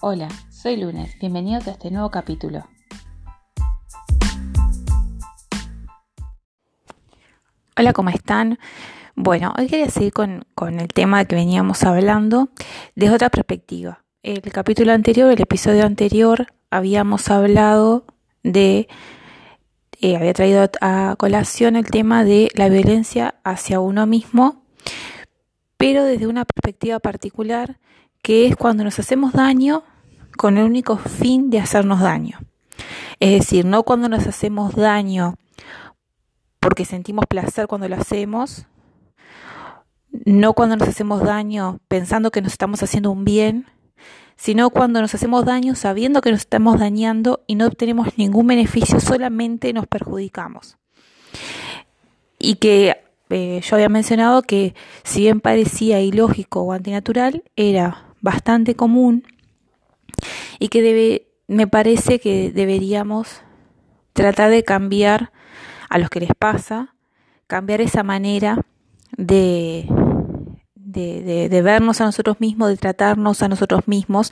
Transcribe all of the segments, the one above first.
Hola, soy Lunes, bienvenidos a este nuevo capítulo. Hola, ¿cómo están? Bueno, hoy quería seguir con, el tema que veníamos hablando desde otra perspectiva. El capítulo anterior, el episodio anterior, habíamos hablado de, eh, había traído a colación el tema de la violencia hacia uno mismo, pero desde una perspectiva particular que es cuando nos hacemos daño con el único fin de hacernos daño. Es decir, no cuando nos hacemos daño porque sentimos placer cuando lo hacemos, no cuando nos hacemos daño pensando que nos estamos haciendo un bien, sino cuando nos hacemos daño sabiendo que nos estamos dañando y no obtenemos ningún beneficio, solamente nos perjudicamos. Y que eh, yo había mencionado que si bien parecía ilógico o antinatural, era bastante común y que debe, me parece que deberíamos tratar de cambiar a los que les pasa, cambiar esa manera de, de, de, vernos a nosotros mismos, de tratarnos a nosotros mismos,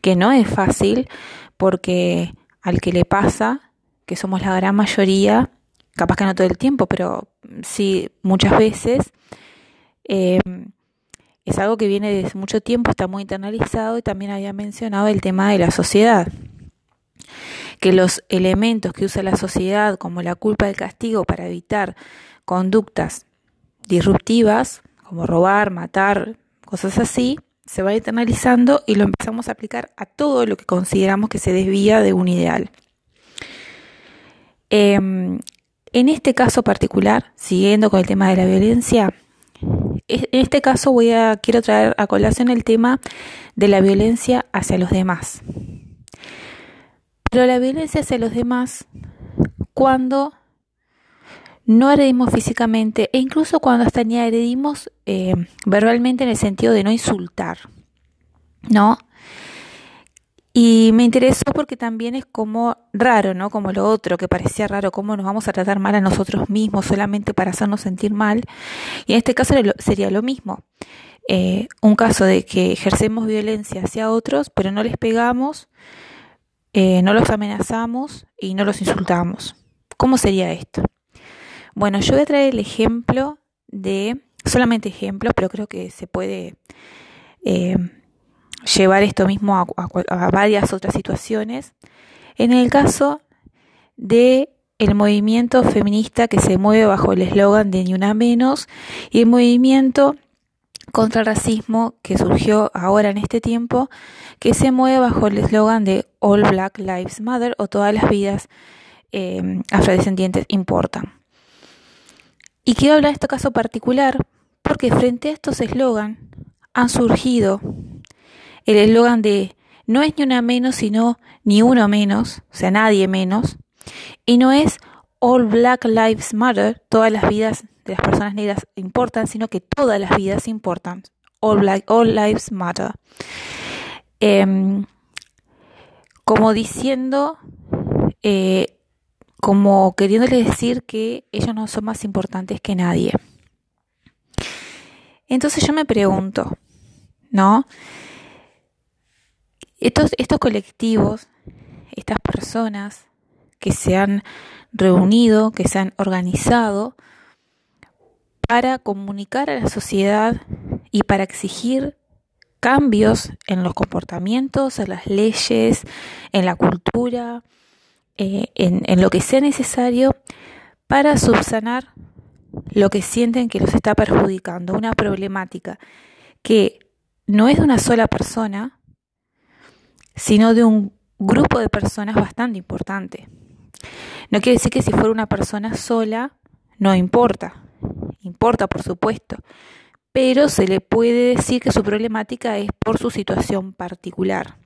que no es fácil porque al que le pasa, que somos la gran mayoría, capaz que no todo el tiempo, pero sí muchas veces, eh, es algo que viene desde mucho tiempo, está muy internalizado y también había mencionado el tema de la sociedad. Que los elementos que usa la sociedad como la culpa del castigo para evitar conductas disruptivas, como robar, matar, cosas así, se va internalizando y lo empezamos a aplicar a todo lo que consideramos que se desvía de un ideal. Em, en este caso particular, siguiendo con el tema de la violencia, en este caso voy a quiero traer a colación el tema de la violencia hacia los demás. Pero la violencia hacia los demás cuando no agredimos físicamente e incluso cuando hasta ni agredimos eh, verbalmente en el sentido de no insultar, ¿no? Y me interesó porque también es como raro, ¿no? Como lo otro, que parecía raro, cómo nos vamos a tratar mal a nosotros mismos solamente para hacernos sentir mal. Y en este caso sería lo mismo. Eh, un caso de que ejercemos violencia hacia otros, pero no les pegamos, eh, no los amenazamos y no los insultamos. ¿Cómo sería esto? Bueno, yo voy a traer el ejemplo de, solamente ejemplos, pero creo que se puede... Eh, llevar esto mismo a, varias otras situaciones. En el caso de el movimiento feminista que se mueve bajo el eslogan de Ni una menos y el movimiento contra el racismo que surgió ahora en este tiempo, que se mueve bajo el eslogan de All Black Lives Matter o todas las vidas eh, afrodescendientes importan. Y quiero hablar de este caso particular porque frente a estos eslogans han surgido el eslogan de no es ni una menos, sino ni uno menos, o sea, nadie menos, y no es All Black Lives Matter, todas las vidas de las personas negras importan, sino que todas las vidas importan. All, black, all Lives Matter. Em, como diciendo, eh, como queriéndole decir que ellos no son más importantes que nadie. Entonces yo me pregunto, ¿no? Estos, estos colectivos, estas personas que se han reunido, que se han organizado para comunicar a la sociedad y para exigir cambios en los comportamientos, en las leyes, en la cultura, eh, en, en lo que sea necesario para subsanar lo que sienten que los está perjudicando, una problemática que no es de una sola persona, sino de un grupo de personas bastante importante. No quiere decir que si fuera una persona sola, no importa. Importa, por supuesto. Pero se le puede decir que su problemática es por su situación particular.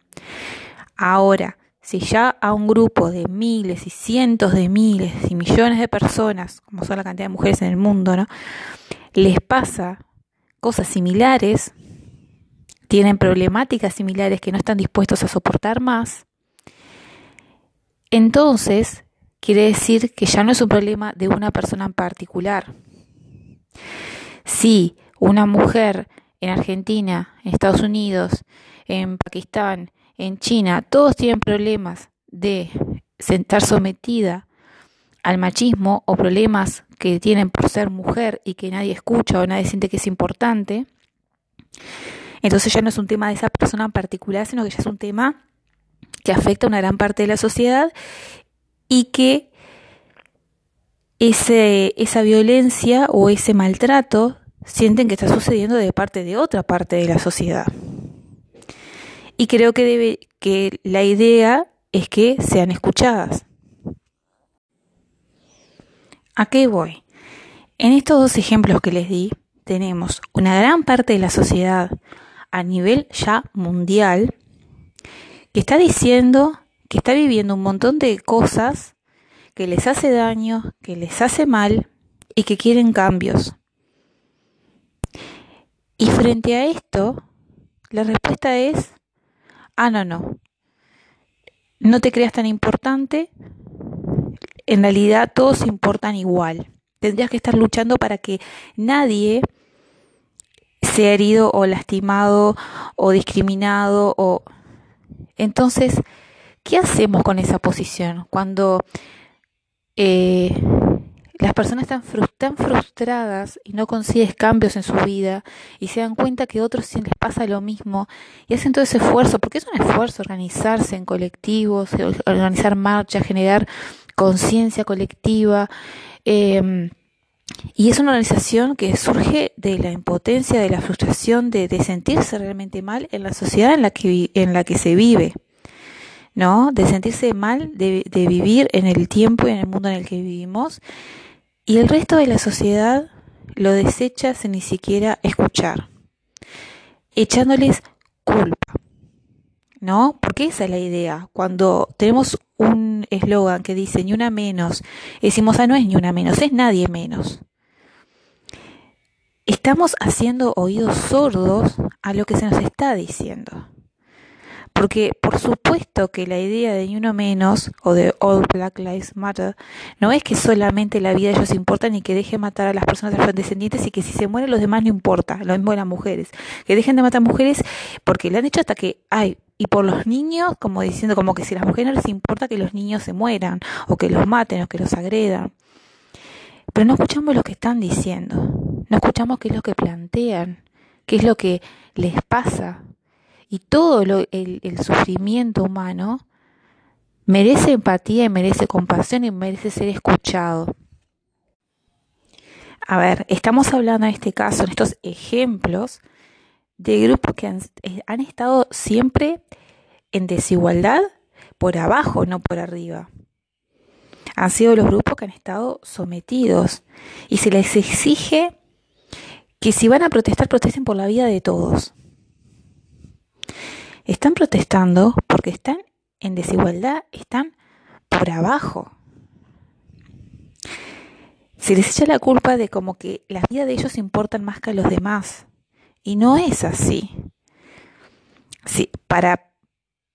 Ahora, si ya a un grupo de miles y cientos de miles y millones de personas, como son la cantidad de mujeres en el mundo, ¿no? les pasa cosas similares, tienen problemáticas similares que no están dispuestos a soportar más, entonces quiere decir que ya no es un problema de una persona en particular. Si una mujer en Argentina, en Estados Unidos, en Pakistán, en China todos tienen problemas de estar sometida al machismo o problemas que tienen por ser mujer y que nadie escucha o nadie siente que es importante, entonces ya no es un tema de esa persona en particular, sino que ya es un tema que afecta a una gran parte de la sociedad y que ese, esa violencia o ese maltrato sienten que está sucediendo de parte de otra parte de la sociedad. Y creo que, debe, que la idea es que sean escuchadas. ¿A qué voy? En estos dos ejemplos que les di, tenemos una gran parte de la sociedad a nivel ya mundial que está diciendo que está viviendo un montón de cosas que les hace daño, que les hace mal y que quieren cambios. Y frente a esto, la respuesta es, ah, no, no, no te creas tan importante, en realidad todos importan igual. Tendrías que estar luchando para que nadie sea herido o lastimado o discriminado o entonces ¿qué hacemos con esa posición cuando eh, las personas están, frustradas y no consiguen cambios en su vida y se dan cuenta que a otros les pasa lo mismo y hacen todo ese esfuerzo, porque es un esfuerzo organizarse en colectivos, organizar marchas, generar conciencia colectiva. Eh, y es una organización que surge de la impotencia, de la frustración, de, de, sentirse realmente mal en la sociedad en la que, en la que se vive, ¿no? De sentirse mal, de, de vivir en el tiempo y en el mundo en el que vivimos. Y el resto de la sociedad lo desecha sin ni siquiera escuchar, echándoles culpa, ¿no? Porque esa es la idea. Cuando tenemos un eslogan que dice ni una menos, decimos, ah, no es ni una menos, es nadie menos. Estamos haciendo oídos sordos a lo que se nos está diciendo. Porque por supuesto que la idea de ni uno menos o de All Black Lives Matter no es que solamente la vida de ellos importa ni que deje matar a las personas afrodescendientes y que si se mueren los demás no importa, lo mismo de las mujeres, que dejen de matar mujeres porque le han hecho hasta que hay y por los niños, como diciendo como que si a las mujeres no les importa que los niños se mueran o que los maten o que los agredan. Pero no escuchamos lo que están diciendo, no escuchamos qué es lo que plantean, qué es lo que les pasa. Y todo lo, el, el sufrimiento humano merece empatía y merece compasión y merece ser escuchado. A ver, estamos hablando en este caso, en estos ejemplos, de grupos que han, eh, han estado siempre en desigualdad por abajo, no por arriba. Han sido los grupos que han estado sometidos y se les exige que si van a protestar, protesten por la vida de todos. Están protestando porque están en desigualdad, están por abajo. Se les echa la culpa de como que la vida de ellos importan más que a los demás. Y no es así. Sí, para,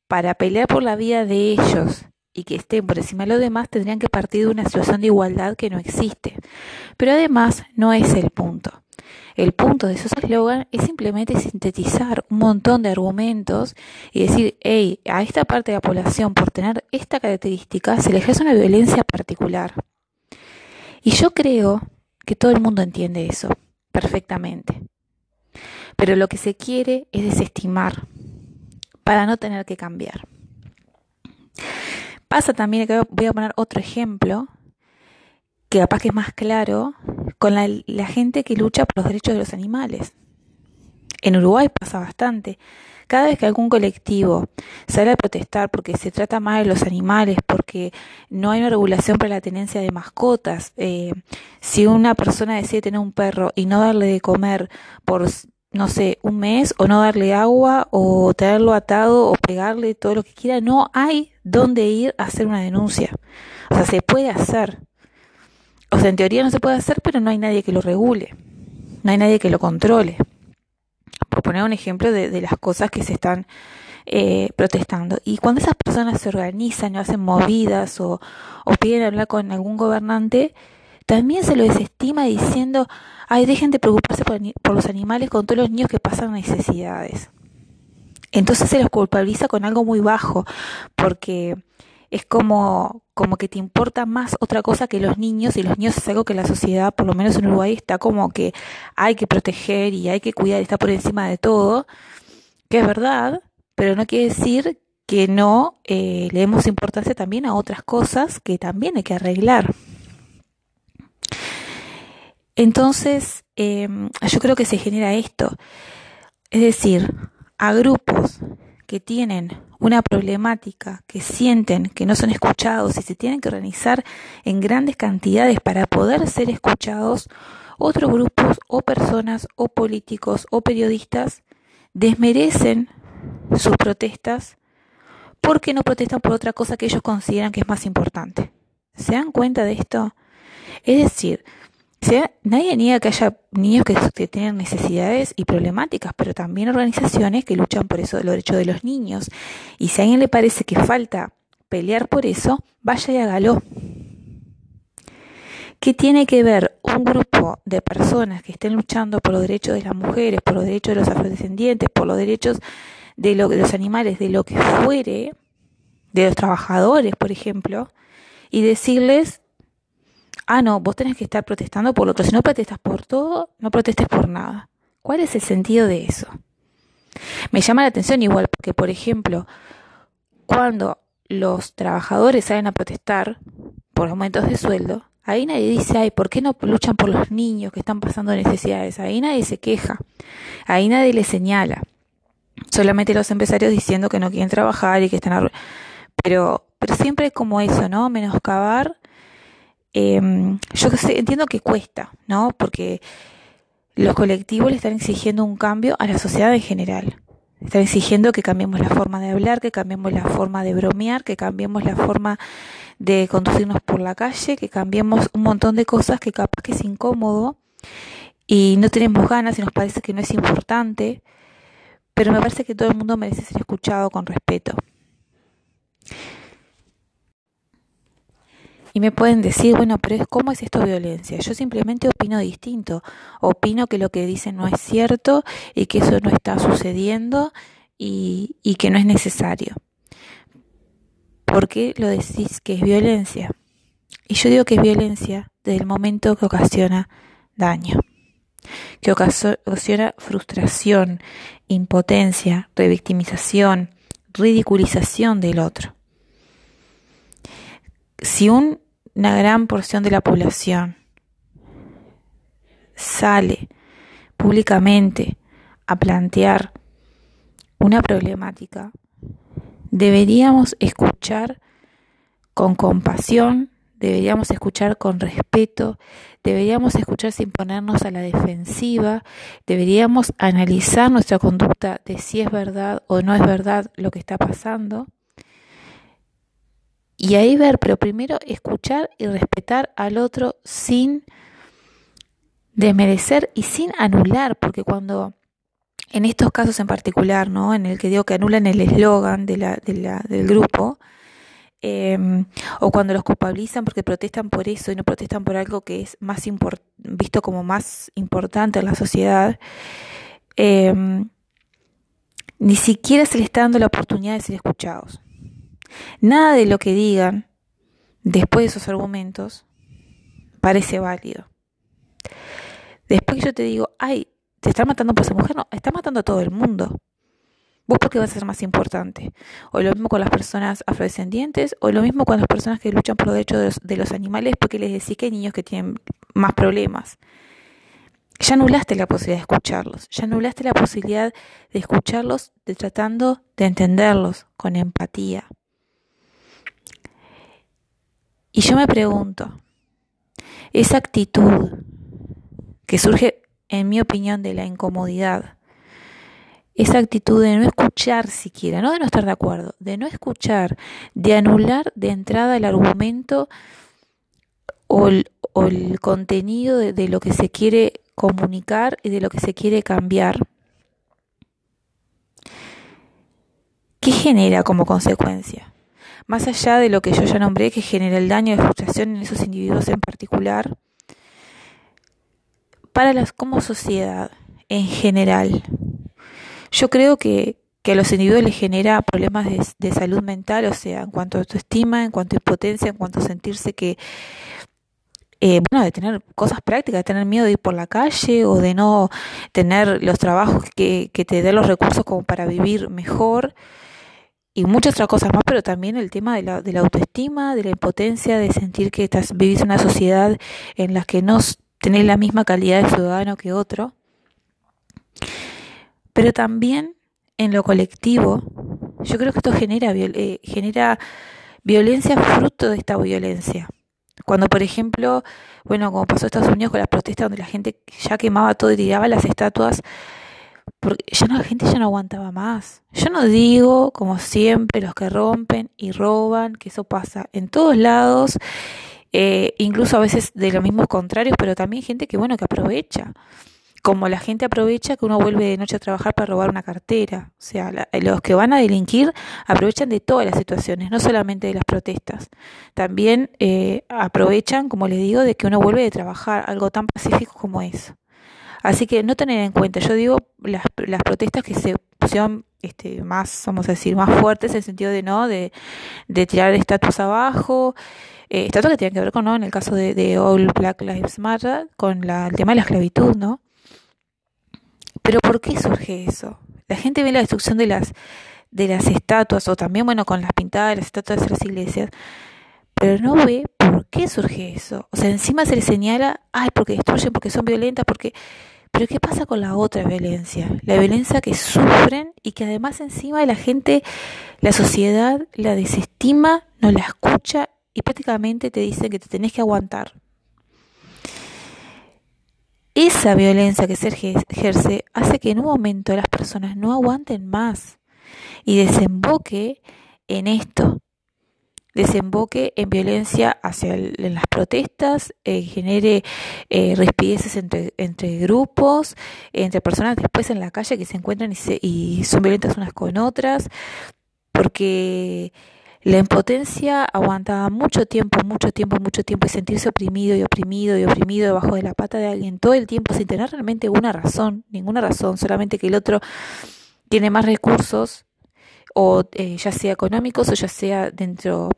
para pelear por la vida de ellos y que estén por encima de los demás, tendrían que partir de una situación de igualdad que no existe. Pero además no es el punto. El punto de esos eslogan es simplemente sintetizar un montón de argumentos y decir, hey, a esta parte de la población por tener esta característica se le ejerce una violencia particular. Y yo creo que todo el mundo entiende eso perfectamente. Pero lo que se quiere es desestimar para no tener que cambiar. Pasa también, que voy a poner otro ejemplo, que capaz que es más claro, con la, gente que lucha por los derechos de los animales. En Uruguay pasa bastante. Cada vez que algún colectivo sale a protestar porque se trata mal de los animales, porque no hay una regulación para la tenencia de mascotas, eh, si una persona decide tener un perro y no darle de comer por no sé, un mes o no darle agua o tenerlo atado o pegarle todo lo que quiera, no hay dónde ir a hacer una denuncia. O sea, se puede hacer. O sea, en teoría no se puede hacer, pero no hay nadie que lo regule. No hay nadie que lo controle. Por poner un ejemplo de, de las cosas que se están eh, protestando. Y cuando esas personas se organizan o hacen movidas o, o piden hablar con algún gobernante, también se lo desestima diciendo, ay, dejen de preocuparse por, los animales con todos los niños que pasan necesidades. entonces se los culpabiliza con algo muy bajo, porque es como, como que te importa más otra cosa que los niños, y los niños es algo que la sociedad, por lo menos en Uruguay, está como que hay que proteger y hay que cuidar, está por encima de todo, que es verdad, pero no quiere decir que no eh, le demos importancia también a otras cosas que también hay que arreglar. Entonces, em, yo creo que se genera esto. Es decir, a grupos que tienen una problemática, que sienten que no son escuchados y se tienen que organizar en grandes cantidades para poder ser escuchados, otros grupos o personas o políticos o periodistas desmerecen sus protestas porque no protestan por otra cosa que ellos consideran que es más importante. ¿Se dan cuenta de esto? Es decir, nadie niega que haya niños que, tienen necesidades y problemáticas, pero también organizaciones que luchan por eso, los derechos de los niños. Y si a alguien le parece que falta pelear por eso, vaya y hágalo. ¿Qué tiene que ver un grupo de personas que estén luchando por los derechos de las mujeres, por los derechos de los afrodescendientes, por los derechos de, lo, de los animales, de lo que fuere, de los trabajadores, por ejemplo, y decirles ah, no, vos tenés que estar protestando por lo otro. Si no protestas por todo, no protestes por nada. ¿Cuál es el sentido de eso? Me llama la atención igual porque, por ejemplo, cuando los trabajadores salen a protestar por aumentos de sueldo, ahí nadie dice, ay, ¿por qué no luchan por los niños que están pasando necesidades? Ahí nadie se queja, ahí nadie les señala. Solamente los empresarios diciendo que no quieren trabajar y que están... Pero, pero siempre es como eso, ¿no? Menoscabar Em, yo entiendo que cuesta, ¿no? Porque los colectivos le están exigiendo un cambio a la sociedad en general. Están exigiendo que cambiemos la forma de hablar, que cambiemos la forma de bromear, que cambiemos la forma de conducirnos por la calle, que cambiemos un montón de cosas que capaz que es incómodo y no tenemos ganas y nos parece que no es importante, pero me parece que todo el mundo merece ser escuchado con respeto. Y me pueden decir, bueno, pero ¿cómo es esto violencia? Yo simplemente opino distinto. Opino que lo que dicen no es cierto y que eso no está sucediendo y, y que no es necesario. ¿Por qué lo decís que es violencia? Y yo digo que es violencia desde el momento que ocasiona daño, que ocasiona frustración, impotencia, revictimización, ridiculización del otro. Si un una gran porción de la población sale públicamente a plantear una problemática, deberíamos escuchar con compasión, deberíamos escuchar con respeto, deberíamos escuchar sin ponernos a la defensiva, deberíamos analizar nuestra conducta de si es verdad o no es verdad lo que está pasando y ahí ver, pero primero escuchar y respetar al otro sin desmerecer y sin anular, porque cuando en estos casos en particular, ¿no? En el que digo que anulan el eslogan de la, de la, del grupo, em, o cuando los culpabilizan porque protestan por eso y no protestan por algo que es más visto como más importante en la sociedad, em, ni siquiera se les está dando la oportunidad de ser escuchados. Nada de lo que digan después de esos argumentos parece válido. Después que yo te digo, ay, te están matando por esa mujer, no, está matando a todo el mundo. ¿Vos por qué vas a ser más importante? O lo mismo con las personas afrodescendientes, o lo mismo con las personas que luchan por los derechos de los, animales porque les decís que hay niños que tienen más problemas. Ya anulaste la posibilidad de escucharlos, ya anulaste la posibilidad de escucharlos de tratando de entenderlos con empatía. Y yo me pregunto, esa actitud que surge, en mi opinión, de la incomodidad, esa actitud de no escuchar siquiera, no de no estar de acuerdo, de no escuchar, de anular de entrada el argumento o el, contenido de lo que se quiere comunicar y de lo que se quiere cambiar, ¿qué genera como consecuencia? Más allá de lo que yo ya nombré que genera el daño y frustración en esos individuos en particular, para las como sociedad en general. Yo creo que, que a los individuos les genera problemas de, salud mental, o sea, en cuanto a autoestima, en cuanto a impotencia, en cuanto a sentirse que, eh, bueno, de tener cosas prácticas, de tener miedo de ir por la calle o de no tener los trabajos que, que te den los recursos como para vivir mejor y muchas otras cosas más, pero también el tema de la, de la autoestima, de la impotencia, de sentir que estás, vivís en una sociedad en la que no tenés la misma calidad de ciudadano que otro. Pero también en lo colectivo, yo creo que esto genera, eh, genera violencia fruto de esta violencia. Cuando, por ejemplo, bueno, como pasó en Estados Unidos con las protestas donde la gente ya quemaba todo y tiraba las estatuas, porque ya no, la gente ya no aguantaba más. Yo no digo, como siempre, los que rompen y roban, que eso pasa en todos lados, eh, incluso a veces de los mismos contrarios, pero también gente que, bueno, que aprovecha como la gente aprovecha que uno vuelve de noche a trabajar para robar una cartera. O sea, los que van a delinquir aprovechan de todas las situaciones, no solamente de las protestas. También eh, aprovechan, como les digo, de que uno vuelve de trabajar, algo tan pacífico como eso. Así que no tener en cuenta, yo digo las, las protestas que se pusieron este, más, vamos a decir, más fuertes en el sentido de no, de, de tirar estatus abajo, eh, estatuas que tienen que ver con, ¿no? En el caso de, de All Black Lives Matter, con la, el tema de la esclavitud, ¿no? Pero ¿por qué surge eso? La gente ve la destrucción de las, de las estatuas, o también, bueno, con las pintadas de las estatuas de las iglesias, pero no ve por qué surge eso. O sea, encima se le señala, ay, porque destruyen, porque son violentas, porque... Pero ¿qué pasa con la otra violencia? La violencia que sufren y que además encima la gente, la sociedad la desestima, no la escucha y prácticamente te dicen que te tenés que aguantar esa violencia que se ejerce hace que en un momento las personas no aguanten más y desemboque en esto, desemboque en violencia hacia en las protestas, eh, genere eh, respideces entre, entre grupos, entre personas después en la calle que se encuentran y, se, y son violentas unas con otras, porque la impotencia aguantaba mucho tiempo, mucho tiempo, mucho tiempo y sentirse oprimido y oprimido y oprimido debajo de la pata de alguien todo el tiempo sin tener realmente una razón, ninguna razón, solamente que el otro tiene más recursos o eh, ya sea económicos o ya sea dentro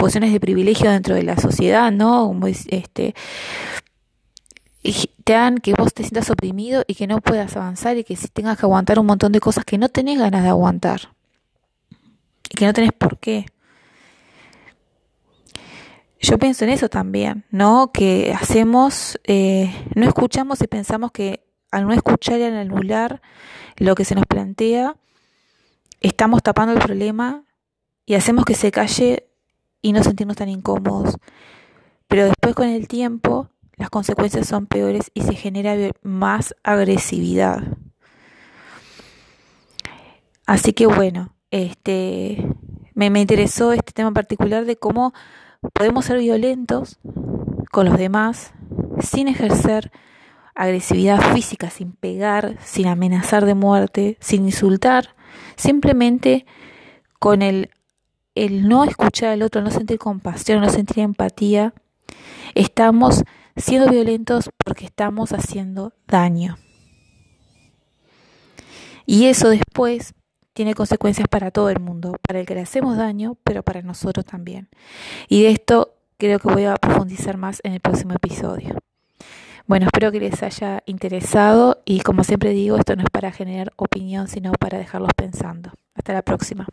posiciones de privilegio dentro de la sociedad, ¿no? Este y te dan que vos te sientas oprimido y que no puedas avanzar y que si tengas que aguantar un montón de cosas que no tenés ganas de aguantar y que no tenés por qué. Yo pienso en eso también, ¿no? Que hacemos, eh, no escuchamos y pensamos que al no escuchar y al anular lo que se nos plantea, estamos tapando el problema y hacemos que se calle y no sentirnos tan incómodos. Pero después con el tiempo las consecuencias son peores y se genera más agresividad. Así que bueno, este me, me interesó este tema en particular de cómo Podemos ser violentos con los demás sin ejercer agresividad física, sin pegar, sin amenazar de muerte, sin insultar, simplemente con el, el no escuchar al otro, no sentir compasión, no sentir empatía, estamos siendo violentos porque estamos haciendo daño. Y eso después tiene consecuencias para todo el mundo, para el que le hacemos daño, pero para nosotros también. Y de esto creo que voy a profundizar más en el próximo episodio. Bueno, espero que les haya interesado y como siempre digo, esto no es para generar opinión, sino para dejarlos pensando. Hasta la próxima.